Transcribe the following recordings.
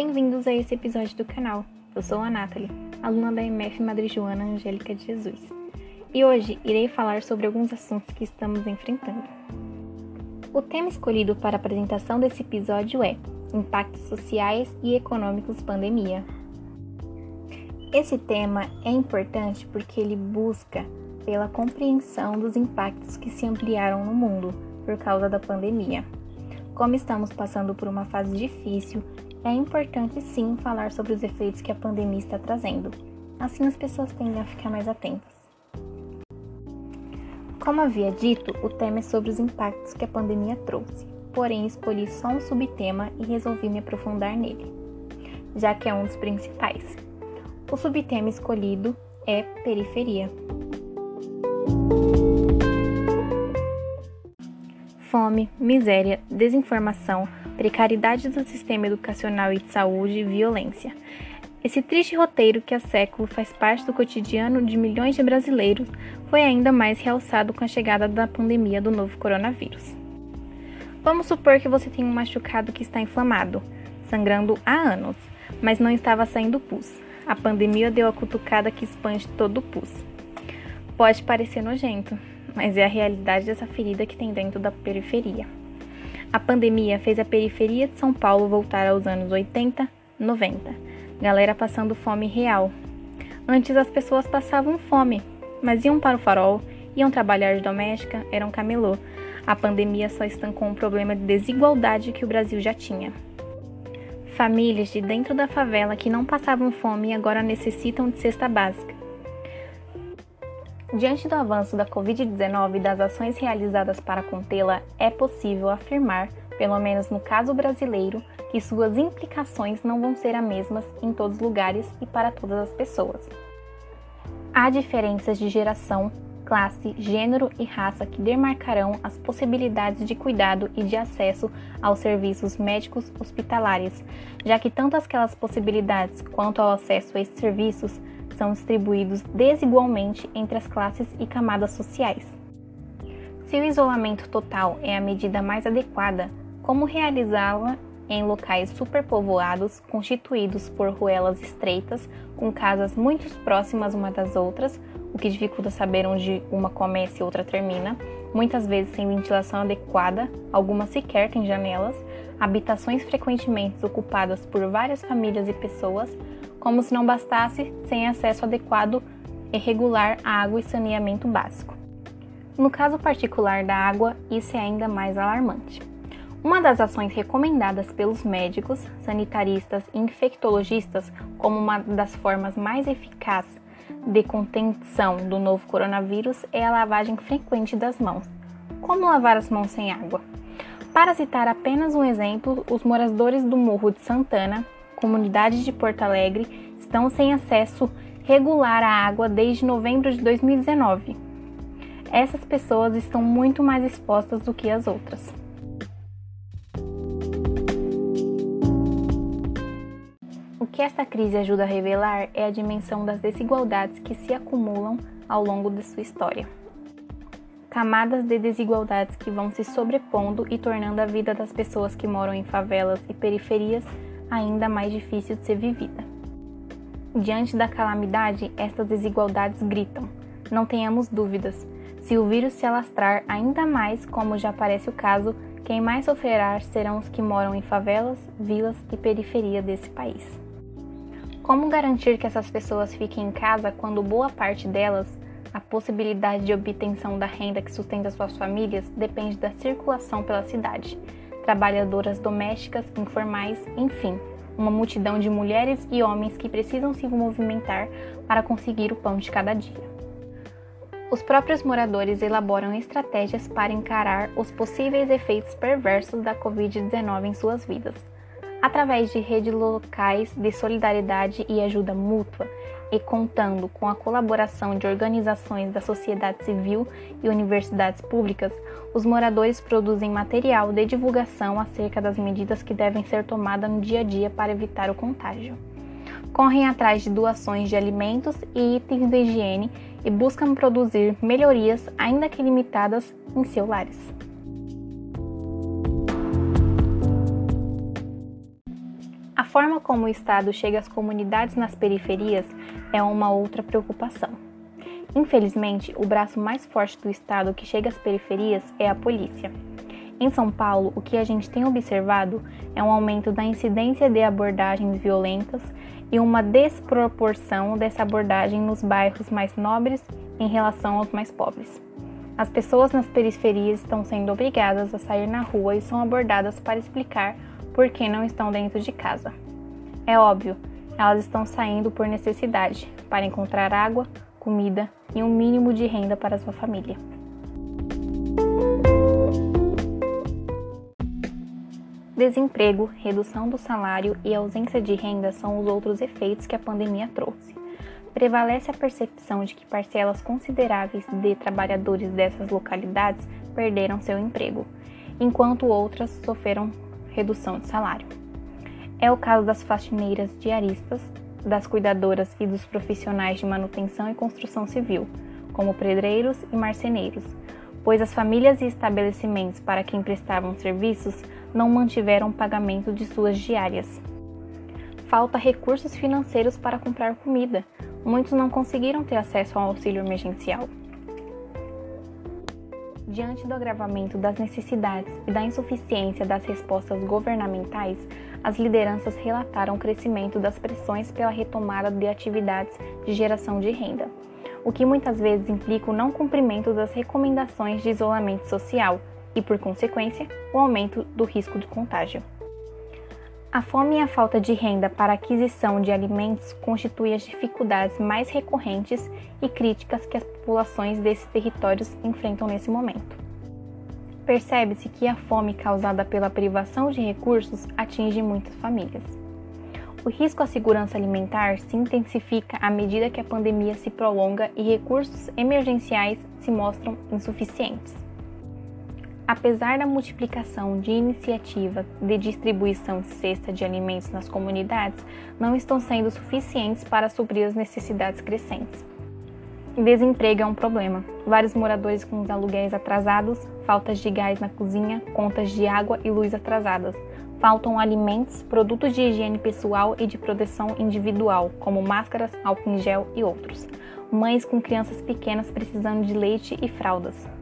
Bem-vindos a esse episódio do canal. Eu sou a Nathalie, aluna da MF Madre Joana Angélica de Jesus. E hoje irei falar sobre alguns assuntos que estamos enfrentando. O tema escolhido para a apresentação desse episódio é Impactos Sociais e Econômicos Pandemia. Esse tema é importante porque ele busca pela compreensão dos impactos que se ampliaram no mundo por causa da pandemia. Como estamos passando por uma fase difícil, é importante sim falar sobre os efeitos que a pandemia está trazendo. Assim as pessoas tendem a ficar mais atentas. Como havia dito, o tema é sobre os impactos que a pandemia trouxe, porém escolhi só um subtema e resolvi me aprofundar nele, já que é um dos principais. O subtema escolhido é periferia. Fome, miséria, desinformação, precariedade do sistema educacional e de saúde e violência. Esse triste roteiro que há séculos faz parte do cotidiano de milhões de brasileiros foi ainda mais realçado com a chegada da pandemia do novo coronavírus. Vamos supor que você tem um machucado que está inflamado, sangrando há anos, mas não estava saindo pus. A pandemia deu a cutucada que expande todo o pus. Pode parecer nojento, mas é a realidade dessa ferida que tem dentro da periferia. A pandemia fez a periferia de São Paulo voltar aos anos 80, 90. Galera passando fome real. Antes as pessoas passavam fome, mas iam para o farol, iam trabalhar de doméstica, eram camelô. A pandemia só estancou um problema de desigualdade que o Brasil já tinha. Famílias de dentro da favela que não passavam fome agora necessitam de cesta básica. Diante do avanço da Covid-19 e das ações realizadas para contê-la, é possível afirmar, pelo menos no caso brasileiro, que suas implicações não vão ser as mesmas em todos os lugares e para todas as pessoas. Há diferenças de geração, classe, gênero e raça que demarcarão as possibilidades de cuidado e de acesso aos serviços médicos hospitalares, já que tanto aquelas possibilidades quanto ao acesso a esses serviços são distribuídos desigualmente entre as classes e camadas sociais. Se o isolamento total é a medida mais adequada, como realizá-la em locais superpovoados, constituídos por ruelas estreitas, com casas muito próximas uma das outras, o que dificulta saber onde uma começa e outra termina, muitas vezes sem ventilação adequada, algumas sequer têm janelas, habitações frequentemente ocupadas por várias famílias e pessoas, como se não bastasse sem acesso adequado e regular à água e saneamento básico. No caso particular da água, isso é ainda mais alarmante. Uma das ações recomendadas pelos médicos, sanitaristas e infectologistas como uma das formas mais eficazes de contenção do novo coronavírus é a lavagem frequente das mãos. Como lavar as mãos sem água? Para citar apenas um exemplo, os moradores do Morro de Santana comunidades de Porto Alegre estão sem acesso regular à água desde novembro de 2019. Essas pessoas estão muito mais expostas do que as outras. O que esta crise ajuda a revelar é a dimensão das desigualdades que se acumulam ao longo de sua história. Camadas de desigualdades que vão se sobrepondo e tornando a vida das pessoas que moram em favelas e periferias ainda mais difícil de ser vivida. Diante da calamidade, estas desigualdades gritam. Não tenhamos dúvidas. Se o vírus se alastrar ainda mais, como já parece o caso, quem mais sofrerá serão os que moram em favelas, vilas e periferia desse país. Como garantir que essas pessoas fiquem em casa quando boa parte delas, a possibilidade de obtenção da renda que sustenta suas famílias depende da circulação pela cidade? Trabalhadoras domésticas, informais, enfim, uma multidão de mulheres e homens que precisam se movimentar para conseguir o pão de cada dia. Os próprios moradores elaboram estratégias para encarar os possíveis efeitos perversos da Covid-19 em suas vidas, através de redes locais de solidariedade e ajuda mútua e contando com a colaboração de organizações da sociedade civil e universidades públicas, os moradores produzem material de divulgação acerca das medidas que devem ser tomadas no dia a dia para evitar o contágio. Correm atrás de doações de alimentos e itens de higiene e buscam produzir melhorias, ainda que limitadas, em seus lares. A forma como o Estado chega às comunidades nas periferias é uma outra preocupação. Infelizmente, o braço mais forte do Estado que chega às periferias é a polícia. Em São Paulo, o que a gente tem observado é um aumento da incidência de abordagens violentas e uma desproporção dessa abordagem nos bairros mais nobres em relação aos mais pobres. As pessoas nas periferias estão sendo obrigadas a sair na rua e são abordadas para explicar por que não estão dentro de casa. É óbvio, elas estão saindo por necessidade, para encontrar água, comida e um mínimo de renda para sua família. Desemprego, redução do salário e ausência de renda são os outros efeitos que a pandemia trouxe. Prevalece a percepção de que parcelas consideráveis de trabalhadores dessas localidades perderam seu emprego, enquanto outras sofreram redução de salário. É o caso das faxineiras diaristas, das cuidadoras e dos profissionais de manutenção e construção civil, como pedreiros e marceneiros, pois as famílias e estabelecimentos para quem prestavam serviços não mantiveram o pagamento de suas diárias. Falta recursos financeiros para comprar comida. Muitos não conseguiram ter acesso ao auxílio emergencial. Diante do agravamento das necessidades e da insuficiência das respostas governamentais, as lideranças relataram o crescimento das pressões pela retomada de atividades de geração de renda, o que muitas vezes implica o não cumprimento das recomendações de isolamento social, e, por consequência, o aumento do risco de contágio. A fome e a falta de renda para aquisição de alimentos constituem as dificuldades mais recorrentes e críticas que as populações desses territórios enfrentam nesse momento. Percebe-se que a fome causada pela privação de recursos atinge muitas famílias. O risco à segurança alimentar se intensifica à medida que a pandemia se prolonga e recursos emergenciais se mostram insuficientes. Apesar da multiplicação de iniciativas de distribuição de cesta de alimentos nas comunidades, não estão sendo suficientes para suprir as necessidades crescentes. Desemprego é um problema. Vários moradores com os aluguéis atrasados, faltas de gás na cozinha, contas de água e luz atrasadas. Faltam alimentos, produtos de higiene pessoal e de proteção individual, como máscaras, álcool em gel e outros. Mães com crianças pequenas precisando de leite e fraldas.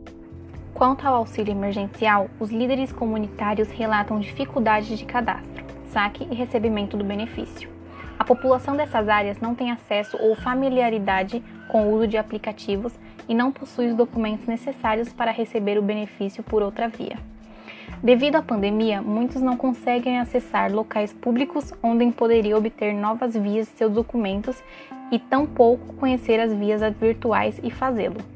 Quanto ao auxílio emergencial, os líderes comunitários relatam dificuldades de cadastro, saque e recebimento do benefício. A população dessas áreas não tem acesso ou familiaridade com o uso de aplicativos e não possui os documentos necessários para receber o benefício por outra via. Devido à pandemia, muitos não conseguem acessar locais públicos onde poderiam obter novas vias de seus documentos e tampouco conhecer as vias virtuais e fazê-lo.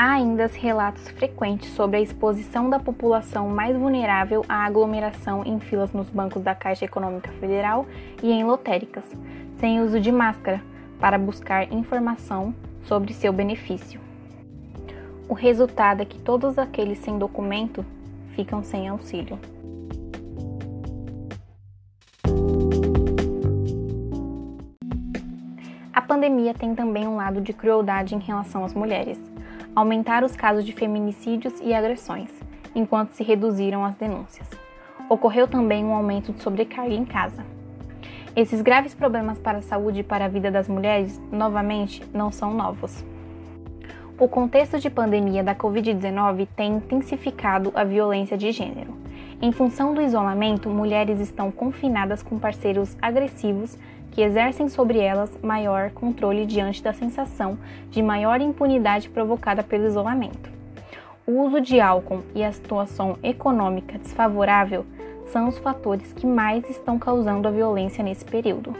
Há ainda relatos frequentes sobre a exposição da população mais vulnerável à aglomeração em filas nos bancos da Caixa Econômica Federal e em lotéricas, sem uso de máscara, para buscar informação sobre seu benefício. O resultado é que todos aqueles sem documento ficam sem auxílio. A pandemia tem também um lado de crueldade em relação às mulheres aumentar os casos de feminicídios e agressões, enquanto se reduziram as denúncias. Ocorreu também um aumento de sobrecarga em casa. Esses graves problemas para a saúde e para a vida das mulheres, novamente, não são novos. O contexto de pandemia da Covid-19 tem intensificado a violência de gênero. Em função do isolamento, mulheres estão confinadas com parceiros agressivos que exercem sobre elas maior controle diante da sensação de maior impunidade provocada pelo isolamento. O uso de álcool e a situação econômica desfavorável são os fatores que mais estão causando a violência nesse período.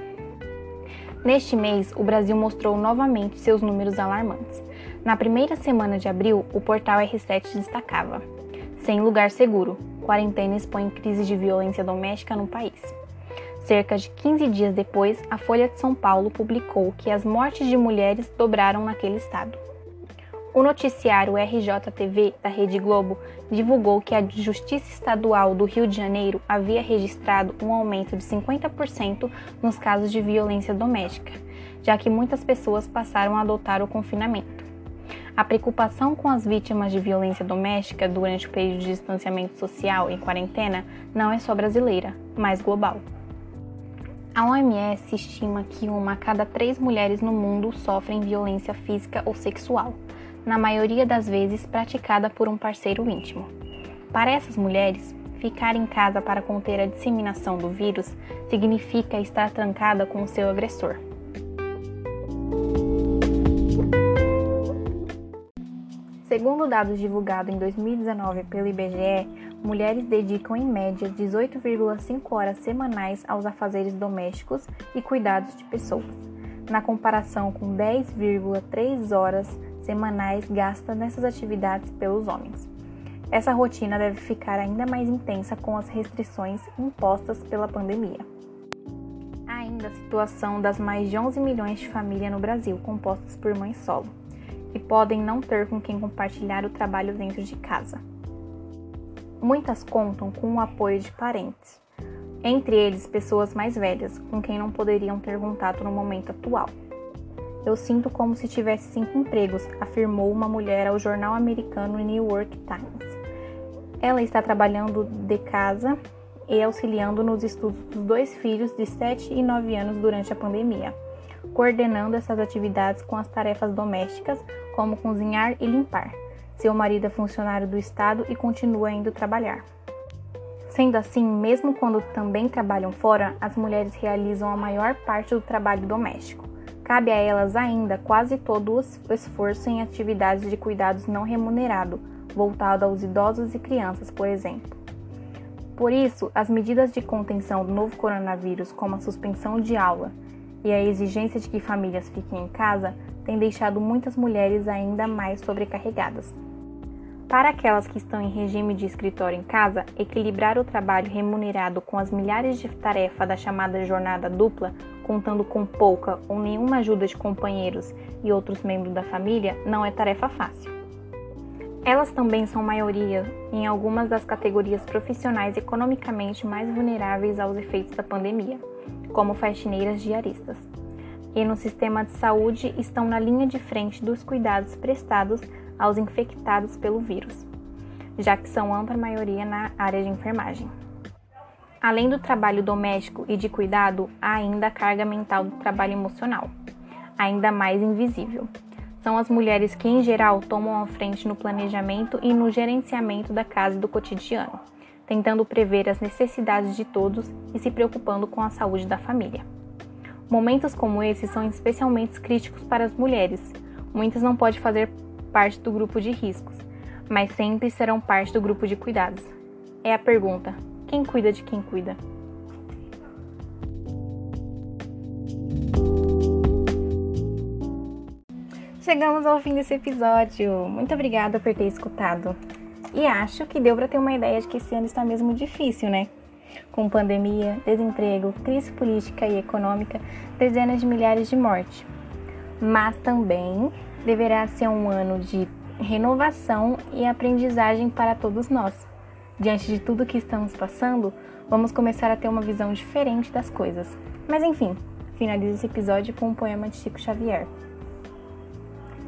Neste mês, o Brasil mostrou novamente seus números alarmantes. Na primeira semana de abril, o portal R7 destacava: Sem lugar seguro, quarentena expõe crise de violência doméstica no país. Cerca de 15 dias depois, a Folha de São Paulo publicou que as mortes de mulheres dobraram naquele estado. O noticiário RJTV da Rede Globo divulgou que a Justiça Estadual do Rio de Janeiro havia registrado um aumento de 50% nos casos de violência doméstica, já que muitas pessoas passaram a adotar o confinamento. A preocupação com as vítimas de violência doméstica durante o período de distanciamento social e quarentena não é só brasileira, mas global. A OMS estima que uma a cada três mulheres no mundo sofrem violência física ou sexual, na maioria das vezes praticada por um parceiro íntimo. Para essas mulheres, ficar em casa para conter a disseminação do vírus significa estar trancada com o seu agressor. Segundo dados divulgados em 2019 pelo IBGE, mulheres dedicam em média 18,5 horas semanais aos afazeres domésticos e cuidados de pessoas, na comparação com 10,3 horas semanais gastas nessas atividades pelos homens. Essa rotina deve ficar ainda mais intensa com as restrições impostas pela pandemia. Ainda a situação das mais de 11 milhões de famílias no Brasil compostas por mães solo e podem não ter com quem compartilhar o trabalho dentro de casa. Muitas contam com o apoio de parentes, entre eles pessoas mais velhas, com quem não poderiam ter contato no momento atual. Eu sinto como se tivesse cinco empregos, afirmou uma mulher ao jornal americano New York Times. Ela está trabalhando de casa e auxiliando nos estudos dos dois filhos de 7 e 9 anos durante a pandemia coordenando essas atividades com as tarefas domésticas, como cozinhar e limpar. Seu marido é funcionário do Estado e continua indo trabalhar. Sendo assim, mesmo quando também trabalham fora, as mulheres realizam a maior parte do trabalho doméstico. Cabe a elas ainda quase todo o esforço em atividades de cuidados não remunerado, voltado aos idosos e crianças, por exemplo. Por isso, as medidas de contenção do novo coronavírus, como a suspensão de aula, e a exigência de que famílias fiquem em casa tem deixado muitas mulheres ainda mais sobrecarregadas. Para aquelas que estão em regime de escritório em casa, equilibrar o trabalho remunerado com as milhares de tarefas da chamada jornada dupla, contando com pouca ou nenhuma ajuda de companheiros e outros membros da família, não é tarefa fácil. Elas também são maioria em algumas das categorias profissionais economicamente mais vulneráveis aos efeitos da pandemia como faxineiras diaristas. E no sistema de saúde estão na linha de frente dos cuidados prestados aos infectados pelo vírus, já que são ampla maioria na área de enfermagem. Além do trabalho doméstico e de cuidado, há ainda a carga mental do trabalho emocional, ainda mais invisível. São as mulheres que, em geral, tomam a frente no planejamento e no gerenciamento da casa e do cotidiano tentando prever as necessidades de todos e se preocupando com a saúde da família. Momentos como esse são especialmente críticos para as mulheres. Muitas não podem fazer parte do grupo de riscos, mas sempre serão parte do grupo de cuidados. É a pergunta: quem cuida de quem cuida? Chegamos ao fim desse episódio. Muito obrigada por ter escutado. E acho que deu para ter uma ideia de que esse ano está mesmo difícil, né? Com pandemia, desemprego, crise política e econômica, dezenas de milhares de mortes. Mas também deverá ser um ano de renovação e aprendizagem para todos nós. Diante de tudo que estamos passando, vamos começar a ter uma visão diferente das coisas. Mas enfim, finalize esse episódio com um poema de Chico Xavier.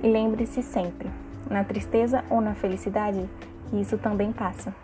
E lembre-se sempre, na tristeza ou na felicidade, e isso também passa.